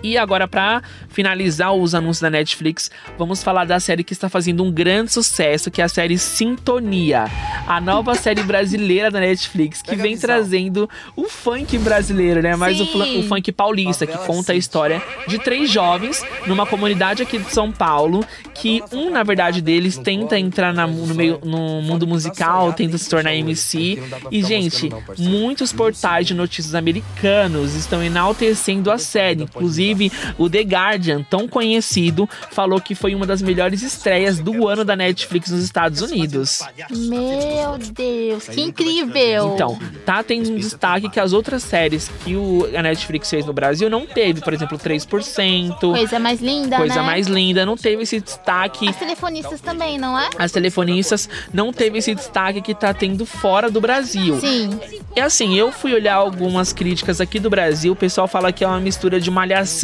E agora, pra finalizar os anúncios da Netflix, vamos falar da série que está fazendo um grande sucesso, que é a série Sintonia. A nova *laughs* série brasileira da Netflix, que Pega vem trazendo o funk brasileiro, né? Mas o, o funk paulista, que conta a história de três jovens numa comunidade aqui de São Paulo, que um, na verdade, deles tenta entrar na- no, meio, no mundo musical, tenta se tornar MC. E, gente, muitos portais de notícias americanos estão enaltecendo a série. Inclusive, o The Guardian, tão conhecido, falou que foi uma das melhores estreias do ano da Netflix nos Estados Unidos. Meu Deus, que incrível. Então, tá tendo um destaque que as outras séries que o, a Netflix fez no Brasil não teve. Por exemplo, 3%, Coisa mais linda, Coisa né? Mais Linda, não teve esse destaque. As telefonistas também, não é? As telefonistas não teve esse destaque que tá tendo fora do Brasil. Sim. E assim, eu fui olhar algumas críticas aqui do Brasil, o pessoal fala que é uma mistura de malhação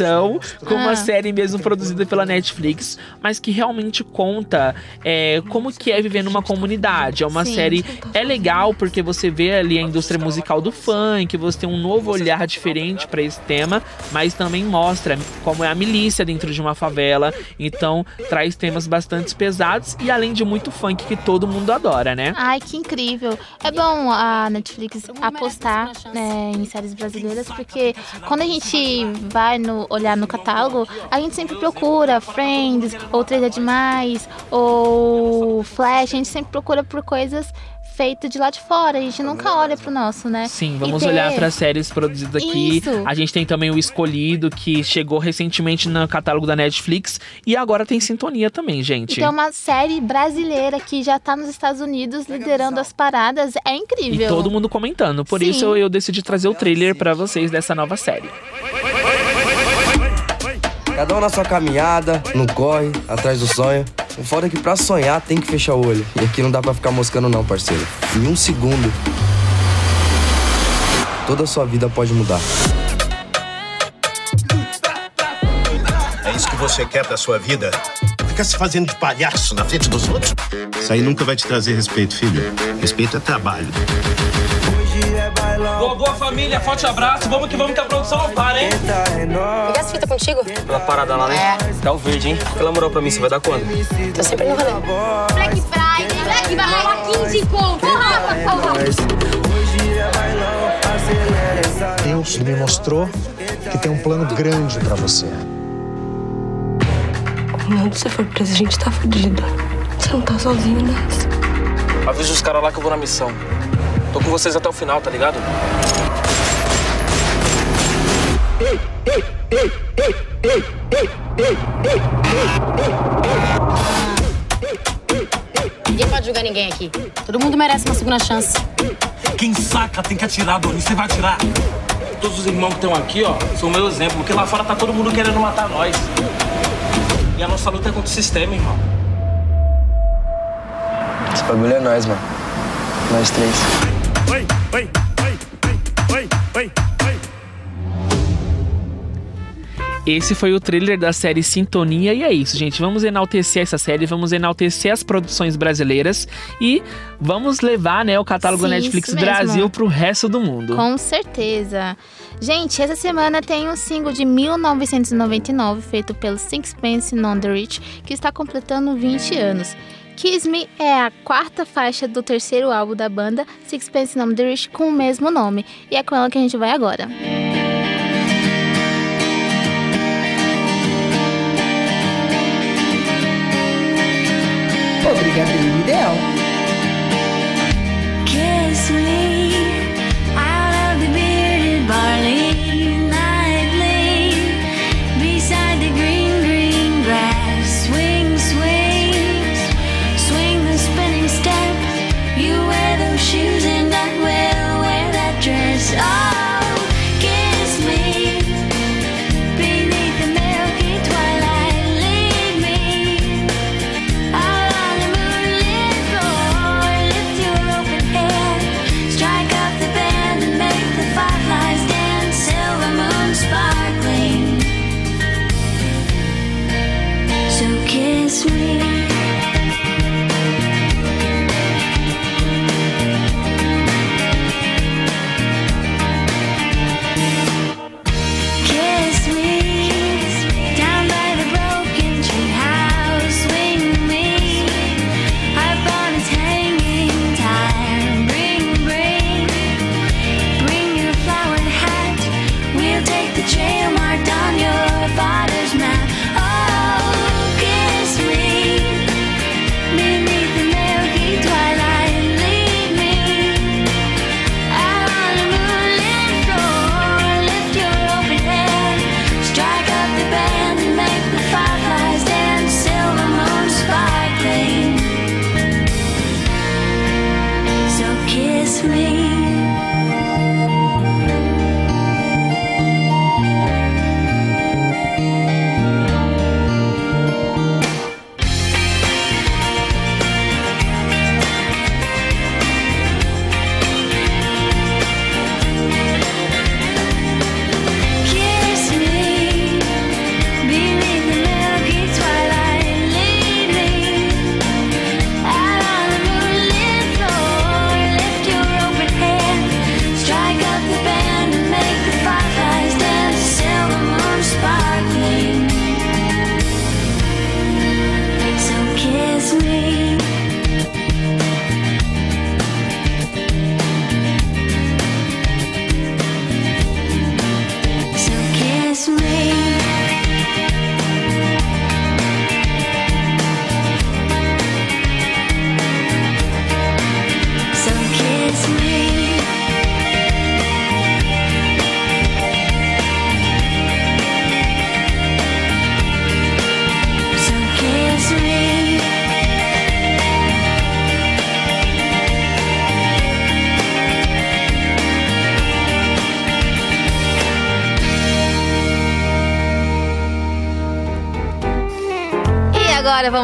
com uma Ah. série mesmo produzida pela Netflix, mas que realmente conta é, como que é viver numa comunidade. É uma Sim. série, é legal porque você vê ali a indústria musical do funk, você tem um novo olhar diferente para esse tema, mas também mostra como é a milícia dentro de uma favela. Então traz temas bastante pesados e além de muito funk que todo mundo adora, né? Ai, que incrível. É bom a Netflix apostar né, em séries brasileiras, porque quando a gente vai no, olhar no catálogo, a gente sempre procura Friends, ou Três é Demais, ou Flash, a gente sempre procura por coisas feitas de lá de fora, a gente nunca olha pro nosso, né? Sim, E vamos ter- olhar para séries produzidas aqui. Isso. A gente tem também o Escolhido, que chegou recentemente no catálogo da Netflix. E agora tem Sintonia também, gente. Então, uma série brasileira que já tá nos Estados Unidos liderando as paradas é E incrível. todo mundo comentando. Por Sim. isso eu, eu decidi trazer o trailer para vocês dessa nova série. Cada um na sua caminhada, no corre, atrás do sonho. O foda é que pra sonhar tem que fechar o olho. E aqui não dá pra ficar moscando não, parceiro. Em um segundo, toda a sua vida pode mudar. É isso que você quer pra sua vida? Ficar se fazendo de palhaço na frente dos outros? Isso aí nunca vai te trazer respeito, filho. Respeito é trabalho. Boa, boa família, forte abraço. Vamos que vamos que a produção não para, hein? Pegar essa fita contigo? Aquela parada lá, né? Tá o verde, hein? Pela moral pra mim, você vai dar quando? Tô sempre no rolê. Black Friday, Black vai rolar 15 pontos. Porra, porra. Deus me mostrou que tem um plano grande pra você. Quando você for preso, a gente tá fudido. Você não tá sozinho nessa. Avisa os caras lá que eu vou na missão. Tô com vocês até o final, tá ligado? Ninguém pode julgar ninguém aqui. Todo mundo merece uma segunda chance. Quem saca tem que atirar, Doni. Você vai atirar. Todos os irmãos que estão aqui, ó, são meu exemplo. Porque lá fora tá todo mundo querendo matar nós. E a nossa luta é contra o sistema, irmão. Esse bagulho é nós, mano. Nós três. Esse foi o trailer da série Sintonia e é isso, gente. Vamos enaltecer essa série, vamos enaltecer as produções brasileiras e vamos levar, né, o catálogo Sim, da Netflix. Brasil pro resto do mundo. Com certeza. Gente, essa semana tem um single de 1999 feito pelo Sixpence None the Rich, que está completando 20 anos. Kiss Me é a quarta faixa do terceiro álbum da banda Sixpence None the Rich com o mesmo nome, e é com ela que a gente vai agora. O Brigadeiro Ideal.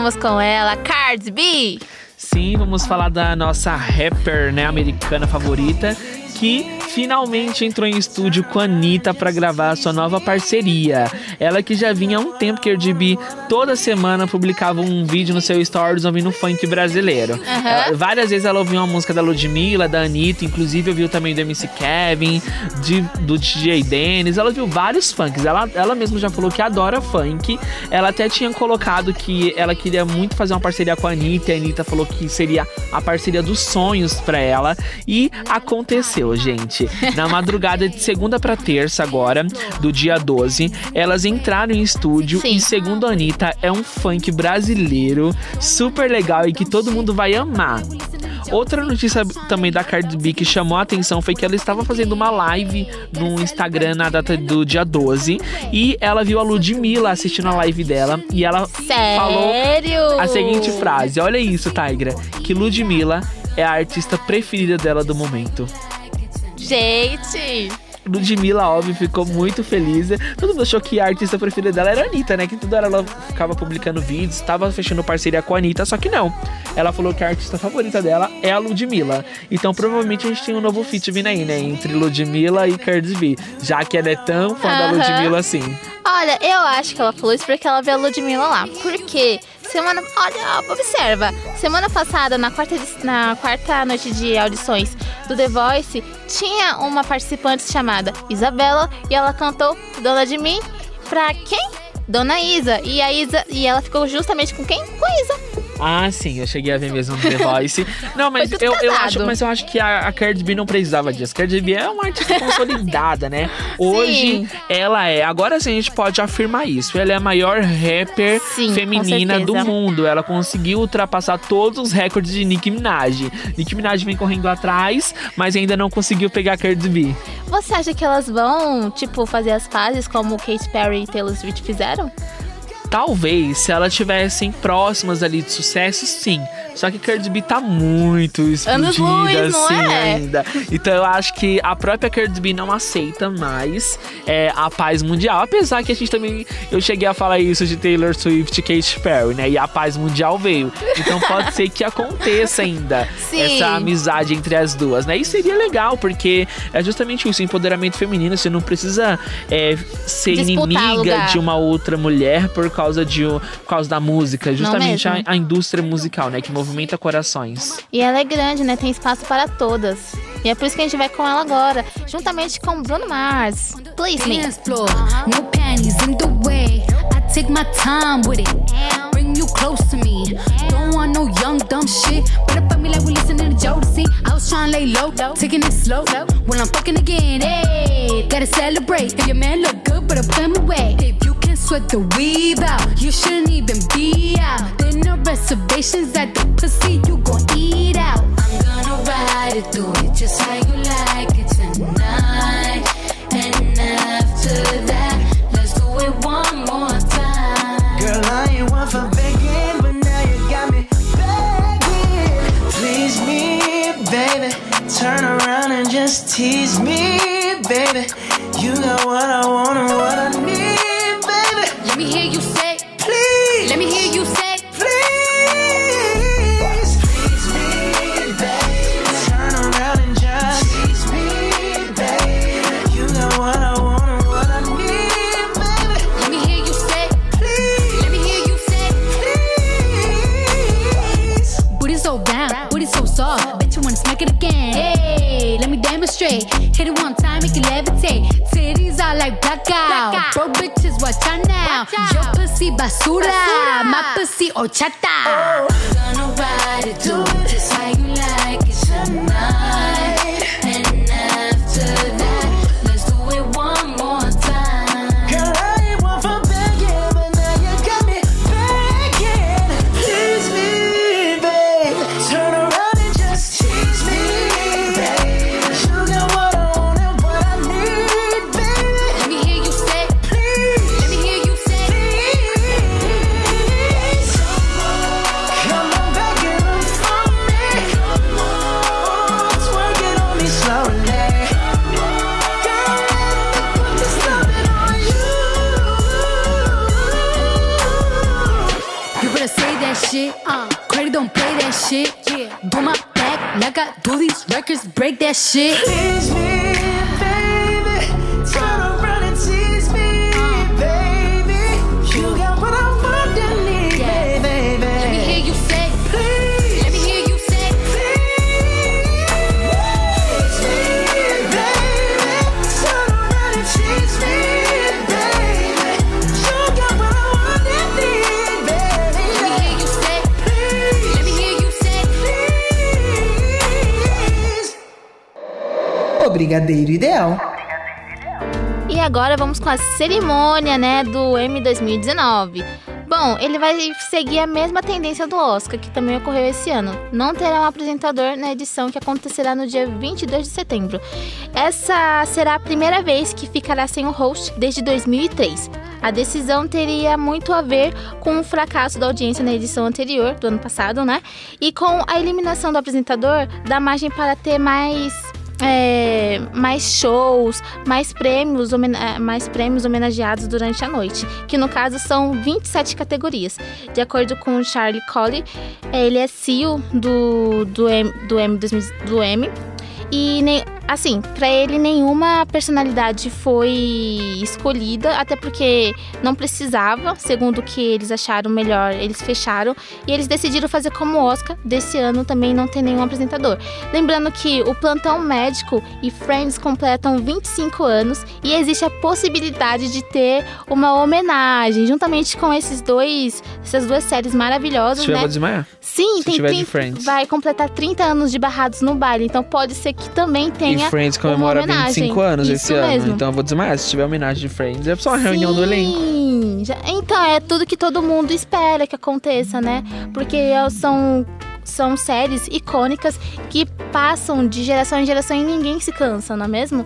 Vamos com ela, Cardi B. Sim, vamos falar da nossa rapper, né, americana favorita, que finalmente entrou em estúdio com a Anitta para gravar sua nova parceria. Ela que já vinha há um tempo que a B toda semana publicava um vídeo no seu stories ouvindo funk brasileiro. Ela- várias vezes ela ouviu uma música da Ludmilla, da Anitta, inclusive ouviu também do MC Kevin, de- do DJ Dennis. Ela ouviu vários funks. Ela, ela mesma já falou que adora funk. Ela até tinha colocado que ela queria muito fazer uma parceria com a Anitta. E a Anitta falou que seria a parceria dos sonhos pra ela. E aconteceu, gente. Na madrugada de segunda pra terça, agora, do dia 12, elas entraram em estúdio e, segundo a Anitta, é um funk brasileiro super legal e que todo mundo vai amar. Outra notícia também da Cardi B que chamou a atenção foi que ela estava fazendo uma live no Instagram na data do dia 12 e ela viu a Ludmilla assistindo a live dela e ela falou Sério? a seguinte frase: Olha isso, Tigra, que Ludmilla é a artista preferida dela do momento. Gente, Ludmilla, óbvio, ficou muito feliz. Todo mundo achou que a artista preferida dela era a Anitta, né? Que tudo era ela ficava publicando vídeos, estava fechando parceria com a Anitta, só que não. Ela falou que a artista favorita dela é a Ludmilla. Então provavelmente a gente tem um novo feat vindo aí, né? Entre Ludmilla e Cardi B. Já que ela é tão fã da Aham. Ludmilla assim. olha, eu acho que ela falou isso porque ela viu a Ludmilla lá. Porque semana. Olha, observa. Semana passada, na quarta, na quarta noite de audições do The Voice, tinha uma participante chamada Isabela e ela cantou Dona de Mim pra quem? Dona Isa. E a Isa. E ela ficou justamente com quem? Com a Isa. Ah, sim, eu cheguei a ver mesmo no The Voice. *laughs* Não, mas eu, eu acho, mas eu acho que a, a Cardi B não precisava disso. Cardi B é uma artista *laughs* consolidada, né? Hoje Sim. ela é. Agora sim a gente pode afirmar isso. Ela é a maior rapper Sim, feminina do mundo. Ela conseguiu ultrapassar todos os recordes de Nicki Minaj. Nicki Minaj vem correndo atrás, mas ainda não conseguiu pegar a Cardi B. Você acha que elas vão, tipo, fazer as pazes como Katy Perry e Taylor Swift fizeram? Talvez, se elas estivessem próximas ali de sucesso, sim. Só que Cardi B tá muito explodida não assim é? ainda. Então eu acho que a própria Cardi B não aceita mais é, a paz mundial. Apesar que a gente também. Eu cheguei a falar isso de Taylor Swift e Katy Perry, né? E a paz mundial veio. Então pode ser que aconteça ainda *laughs* Sim. essa amizade entre as duas, né? E seria legal, porque é justamente isso, empoderamento feminino. Você não precisa é, ser Disputar inimiga lugar. de uma outra mulher por causa, de, por causa da música. Justamente a, a indústria musical, né? Que movimenta corações. E ela é grande, né? Tem espaço para todas. E é por isso que a gente vai com ela agora, juntamente com Bruno Mars. Please me. Floor, no panties in the way. I take my time with it. Bring you close to me. Don't want no young dumb shit. Better fuck me like we listening to Jodeci. I was trying to lay low, taking it slow. When I'm fucking again, hey, gotta celebrate. If your man look good, better put him away. If you can sweat the weave out, you shouldn't even be out. There no reservations at the pussy, you gon' eat out. I'm gonna ride it, do it just how you like it tonight. And after that, let's do it one more time. Girl, I ain't one for begging, but now you got me begging. Please me, baby. Turn around and just tease me, baby. You got what I want and what I need, baby. Let me hear you say, please. Let me hear you say, soft. Bet you wanna smack it again. Hey, let me demonstrate. Hit it one time, make it levitate. Titties are like blackout. Bro, bitches, watch out now. Your pussy basura, my pussy horchata. I'm gonna ride it, do it just how you like it tonight. Back like I do these records, break that shit. Tease me, Brigadeiro Ideal. E agora vamos com a cerimônia, né, do M 2019. Bom, ele vai seguir a mesma tendência do Oscar, que também ocorreu esse ano. Não terá um apresentador na edição que acontecerá no dia 22 de setembro. Essa será a primeira vez que ficará sem o host desde 2003. A decisão teria muito a ver com o fracasso da audiência na edição anterior, do ano passado, né? E com a eliminação do apresentador, da margem para ter mais é, mais shows, mais prêmios, é, mais prêmios homenageados durante a noite, que no caso são 27 categorias. De acordo com o Charlie Colley, ele é CEO do, do, M, do, M, 2000 do M e nem, assim, para ele nenhuma personalidade foi escolhida, até porque não precisava, segundo o que eles acharam melhor, eles fecharam e eles decidiram fazer como Oscar desse ano também não tem nenhum apresentador. Lembrando que o Plantão Médico e Friends completam 25 anos e existe a possibilidade de ter uma homenagem juntamente com esses dois, essas duas séries maravilhosas, Se né? desmaiar. Sim, Se tem tiver de 30 Friends. vai completar 30 anos de Barrados no Baile, então pode ser que também tenha E Friends uma comemora homenagem. 25 anos Isso esse ano. mesmo. Então eu vou desmaiar. Se tiver homenagem de Friends, é só uma reunião do elenco. Sim, então é tudo que todo mundo espera que aconteça, né? Porque elas são são séries icônicas que passam de geração em geração e ninguém se cansa, não é mesmo?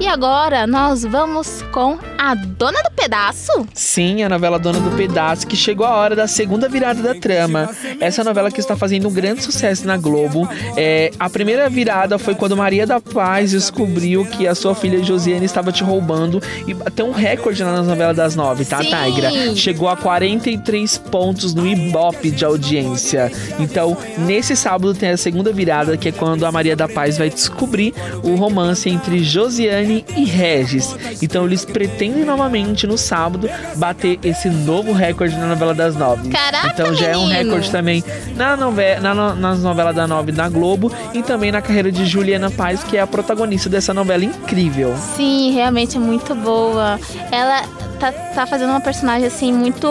E agora nós vamos com a Dona do Pedaço. Sim, a novela Dona do Pedaço, que chegou a hora da segunda virada da trama. Essa novela que está fazendo um grande sucesso na Globo. É, a primeira virada foi quando Maria da Paz descobriu que a sua filha Josiane estava te roubando e bateu um recorde lá nas novelas das nove, tá, Sim. Tigra? Chegou a 43 pontos no Ibope de audiência. Então, nesse sábado tem a segunda virada, que é quando a Maria da Paz vai descobrir o romance entre Josiane e Regis. Então, eles pretendem novamente no sábado bater esse novo recorde na novela das nove. Caraca, então já é um recorde também na novela, na, no- nas novelas da nove na Globo e também na carreira de Juliana Paz, que é a protagonista dessa novela incrível. Sim, realmente é muito boa. Ela tá, tá fazendo uma personagem assim muito.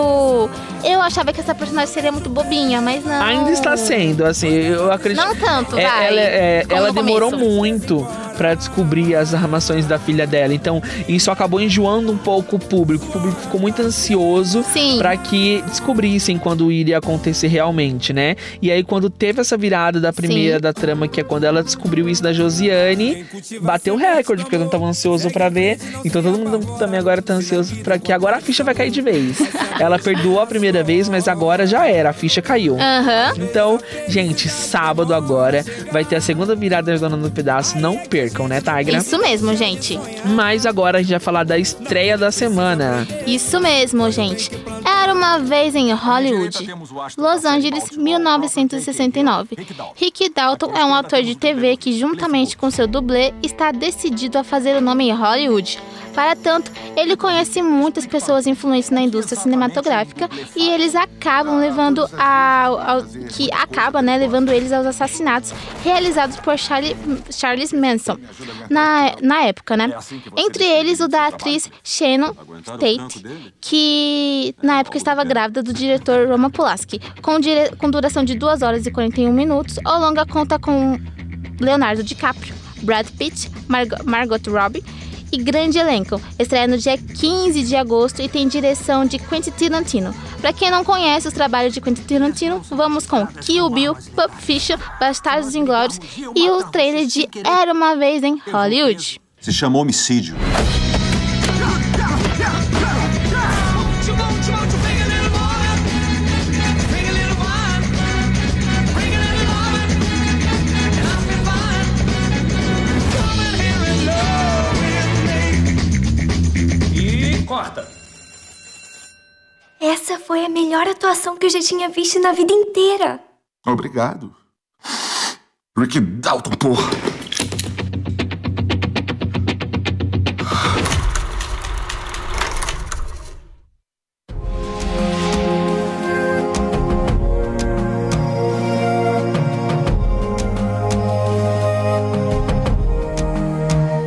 Eu achava que essa personagem seria muito bobinha, mas não. Ainda está sendo, assim, eu acredito. Não tanto, É, vai. ela é- Como ela demorou muito pra descobrir as armações da filha dela. Então, isso acabou enjoando um pouco o público. O público ficou muito ansioso pra que descobrissem quando iria acontecer realmente, né? E aí, quando teve essa virada da primeira Sim. da trama, que é quando ela descobriu isso da Josiane, bateu o recorde, porque eu não tava ansioso pra ver. Então, todo mundo também agora tá ansioso pra que agora a ficha vai cair de vez. ela perdoou a primeira vez, mas agora já era, a ficha caiu. Aham. Então, gente, sábado agora vai ter a segunda virada da Dona do Pedaço. Não percam, né, Tigra? Isso mesmo, gente. Mas agora a gente vai falar da estreia da semana. Isso mesmo, gente. Era uma vez em Hollywood, Los Angeles, 1969. Rick Dalton é um ator de TV que, juntamente com seu dublê, está decidido a fazer o nome em Hollywood. Para tanto, ele conhece muitas pessoas influentes na indústria cinematográfica e eles acabam levando a, ao- que acaba, né, levando eles aos assassinatos realizados por Charlie, Charles Manson na, na época, né? Entre eles o da atriz Shannon Tate, que na época estava grávida do diretor Roman Polanski, com, dire- com duração de 2 horas e 41 minutos. O longa conta com Leonardo DiCaprio, Brad Pitt, Margot Robbie grande elenco. Estreia no dia 15 de agosto e tem direção de Quentin Tarantino. Para quem não conhece os trabalhos de Quentin Tarantino, vamos com Kill Bill, Pulp Fiction, Bastardos Inglórios e o trailer de Era Uma Vez em Hollywood. Se chama homicídio. Foi a melhor atuação que eu já tinha visto na vida inteira. Obrigado. Rick Dalton, porra.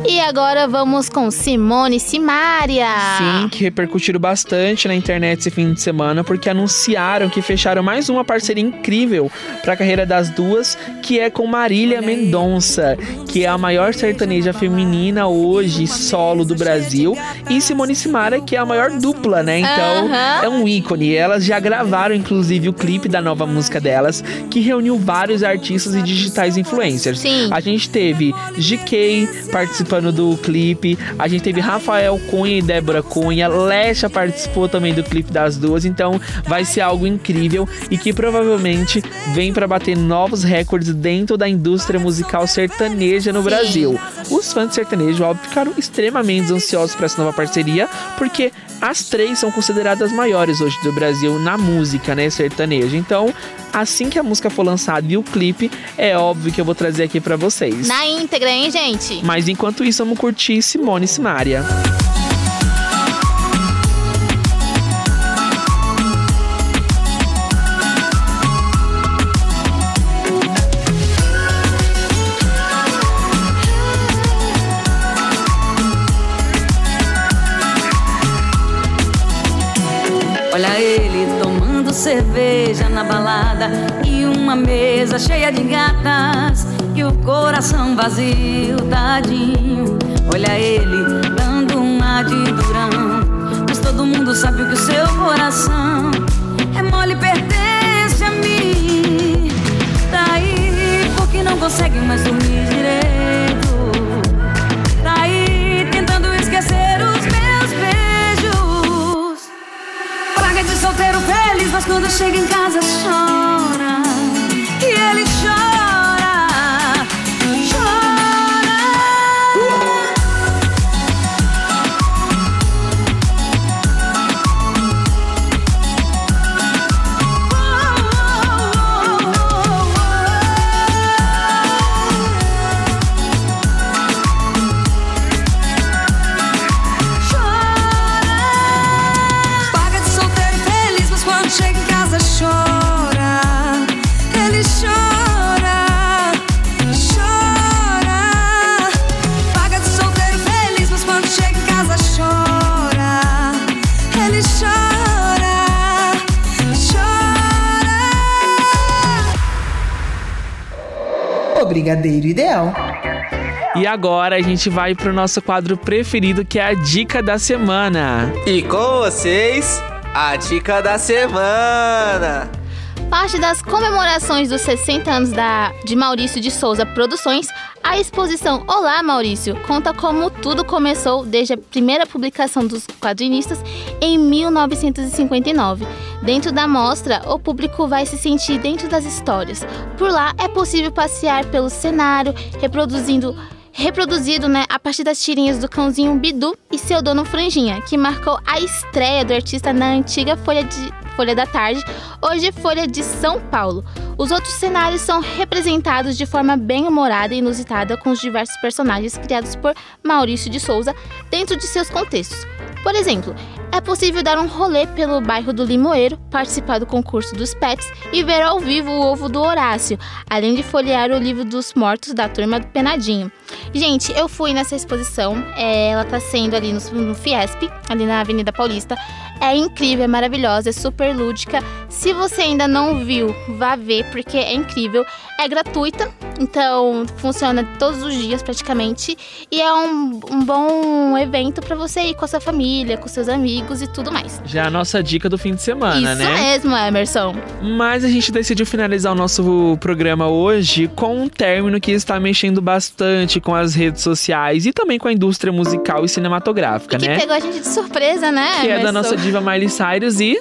E agora vamos com Simone Simaria. Sim, que repercutiram bastante na internet esse fim de semana, porque anunciaram que fecharam mais uma parceria incrível para a carreira das duas, que é com Marília Mendonça, que é a maior sertaneja feminina hoje solo do Brasil, e Simone Simaria, que é a maior dupla, né? Então, é um ícone. Elas já gravaram, inclusive, o clipe da nova música delas, que reuniu vários artistas e digitais influencers. Sim. A gente teve GK participando do clipe, a gente teve Rafael Cunha e Débora Cunha, Lesha participou também do clipe das duas, então vai ser algo incrível e que provavelmente vem para bater novos recordes dentro da indústria musical sertaneja no Brasil. Os fãs de sertanejo, óbvio, ficaram extremamente ansiosos para essa nova parceria, porque as três são consideradas maiores hoje do Brasil na música, né, sertaneja. Então, assim que a música for lançada e o clipe, é óbvio que eu vou trazer aqui para vocês. Na íntegra, hein, gente? Mas enquanto isso, vamos curtir Simone Simaria. Olha ele tomando cerveja na balada e uma mesa cheia de gatas o coração vazio, tadinho. Olha ele dando uma de durão, mas todo mundo sabe que o seu coração é mole e pertence a mim. Daí porque não consegue mais dormir direito. Tá aí tentando esquecer os meus beijos. Praga de solteiro feliz, mas quando chega em casa chora. Brigadeiro Ideal. E agora a gente vai pro nosso quadro preferido, que é a dica da semana. E com vocês, a dica da semana. Parte das comemorações dos 60 anos da, de Maurício de Souza Produções, a exposição Olá Maurício conta como tudo começou desde a primeira publicação dos quadrinistas em 1959. Dentro da mostra, o público vai se sentir dentro das histórias. Por lá é possível passear pelo cenário, reproduzindo reproduzido né, a partir das tirinhas do cãozinho Bidu e seu dono Franjinha, que marcou a estreia do artista na antiga Folha, de, Folha da Tarde, hoje Folha de São Paulo. Os outros cenários são representados de forma bem humorada e inusitada com os diversos personagens criados por Maurício de Souza dentro de seus contextos. Por exemplo, é possível dar um rolê pelo bairro do Limoeiro, participar do concurso dos pets e ver ao vivo o ovo do Horácio, além de folhear o livro dos mortos da turma do Penadinho. Gente, eu fui nessa exposição, é, ela tá sendo ali no, no Fiesp, ali na Avenida Paulista. É incrível, é maravilhosa, é super lúdica. Se você ainda não viu, vá ver, porque é incrível. É gratuita, então funciona todos os dias praticamente. E é um, um bom evento para você ir com a sua família, com seus amigos e tudo mais. Já a nossa dica do fim de semana, Isso né? mesmo, Emerson. Mas a gente decidiu finalizar o nosso programa hoje com um término que está mexendo bastante com as redes sociais e também com a indústria musical e cinematográfica, Que né? pegou a gente de surpresa, né? Que é da Emerson? nossa diva Miley Cyrus e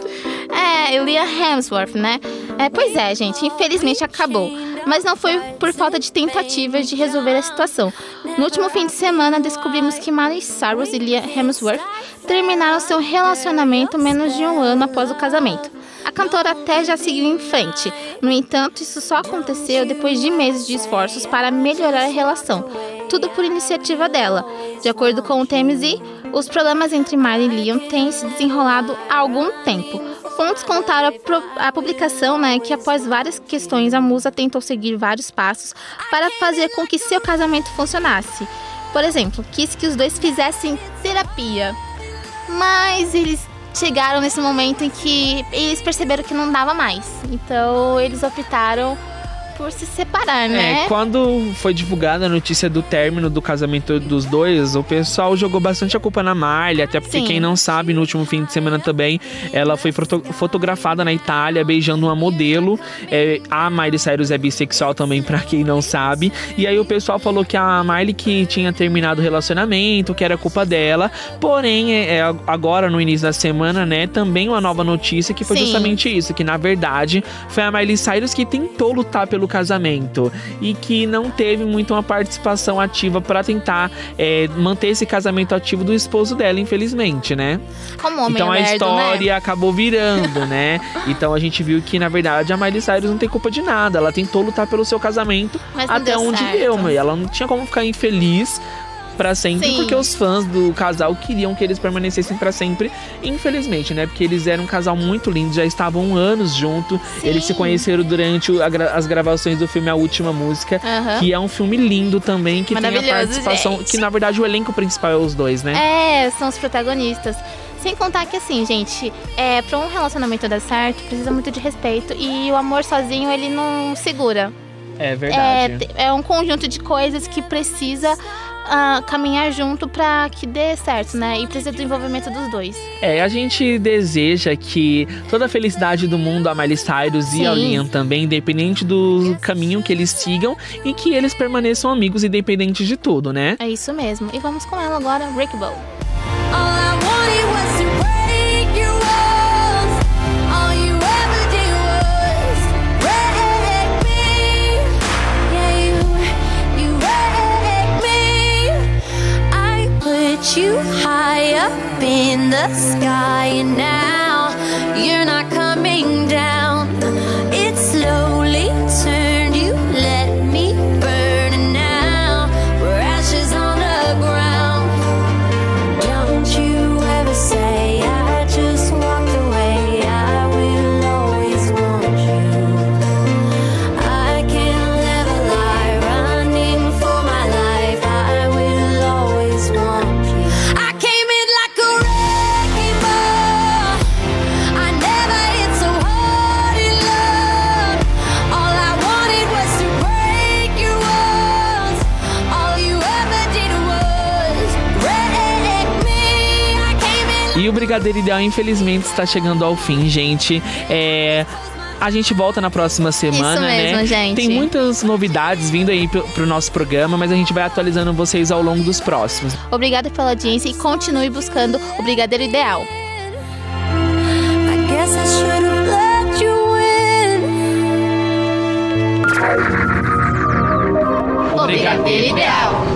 É, eu Liam Hemsworth, né? É, pois é, gente, infelizmente acabou. Mas não foi por falta de tentativas de resolver a situação. No último fim de semana, descobrimos que Miley Cyrus e Liam Hemsworth terminaram seu relacionamento menos de um ano após o casamento. A cantora até já seguiu em frente. No entanto, isso só aconteceu depois de meses de esforços para melhorar a relação. Tudo por iniciativa dela. De acordo com o TMZ, os problemas entre Miley e Liam têm se desenrolado há algum tempo. Fontes contaram a, a publicação né, que, após várias questões, a musa tentou seguir vários passos para fazer com que seu casamento funcionasse. Por exemplo, quis que os dois fizessem terapia. Mas eles chegaram nesse momento em que eles perceberam que não dava mais. Então eles optaram por se separar, né? É, quando foi divulgada a notícia do término do casamento dos dois, o pessoal jogou bastante a culpa na Marley, até porque Sim. quem não sabe, no último fim de semana também, ela foi foto- fotografada na Itália beijando uma modelo. É, a Miley Cyrus é bissexual também, *laughs* pra quem não sabe. E aí o pessoal falou que a Miley que tinha terminado o relacionamento, que era culpa dela. Porém, é, é, agora no início da semana, né, também uma nova notícia que foi Sim. justamente isso, que na verdade foi a Miley Cyrus que tentou lutar pelo casamento e que não teve muito uma participação ativa pra tentar é, manter esse casamento ativo do esposo dela, infelizmente, né? Como homem então a lerdo, história né? acabou virando, né? Então a gente viu que na verdade a Miley Cyrus não tem culpa de nada, ela tentou lutar pelo seu casamento até onde certo. deu, meu. E ela não tinha como ficar infeliz pra sempre, Sim. porque os fãs do casal queriam que eles permanecessem pra sempre, infelizmente, né? Porque eles eram um casal muito lindo, já estavam anos junto. Eles se conheceram durante gra- as gravações do filme A Última Música, Aham. que é um filme lindo também, que tem a participação, gente. que na verdade o elenco principal é os dois, né? É, são os protagonistas. Sem contar que assim, gente, é, pra um relacionamento dar certo, precisa muito de respeito e o amor sozinho ele não segura. É É, verdade. te- é um conjunto de coisas que precisa ah, caminhar junto pra que dê certo, né? E precisa do envolvimento dos dois. É, a gente deseja que toda a felicidade do mundo a Miley Cyrus e ao Sim. Liam também, independente do caminho que eles sigam, e que eles permaneçam amigos independentes de tudo, né? É isso mesmo. E vamos com ela agora, Rick Bow. You high up in the sky, and now you're not coming down. Brigadeiro Ideal, infelizmente, está chegando ao fim, gente. É. A gente volta na próxima semana, mesmo, né? gente. Tem muitas novidades vindo aí pro, pro nosso programa, mas a gente vai atualizando vocês ao longo dos próximos. Obrigada pela audiência e continue buscando o Brigadeiro Ideal. O Brigadeiro Ideal.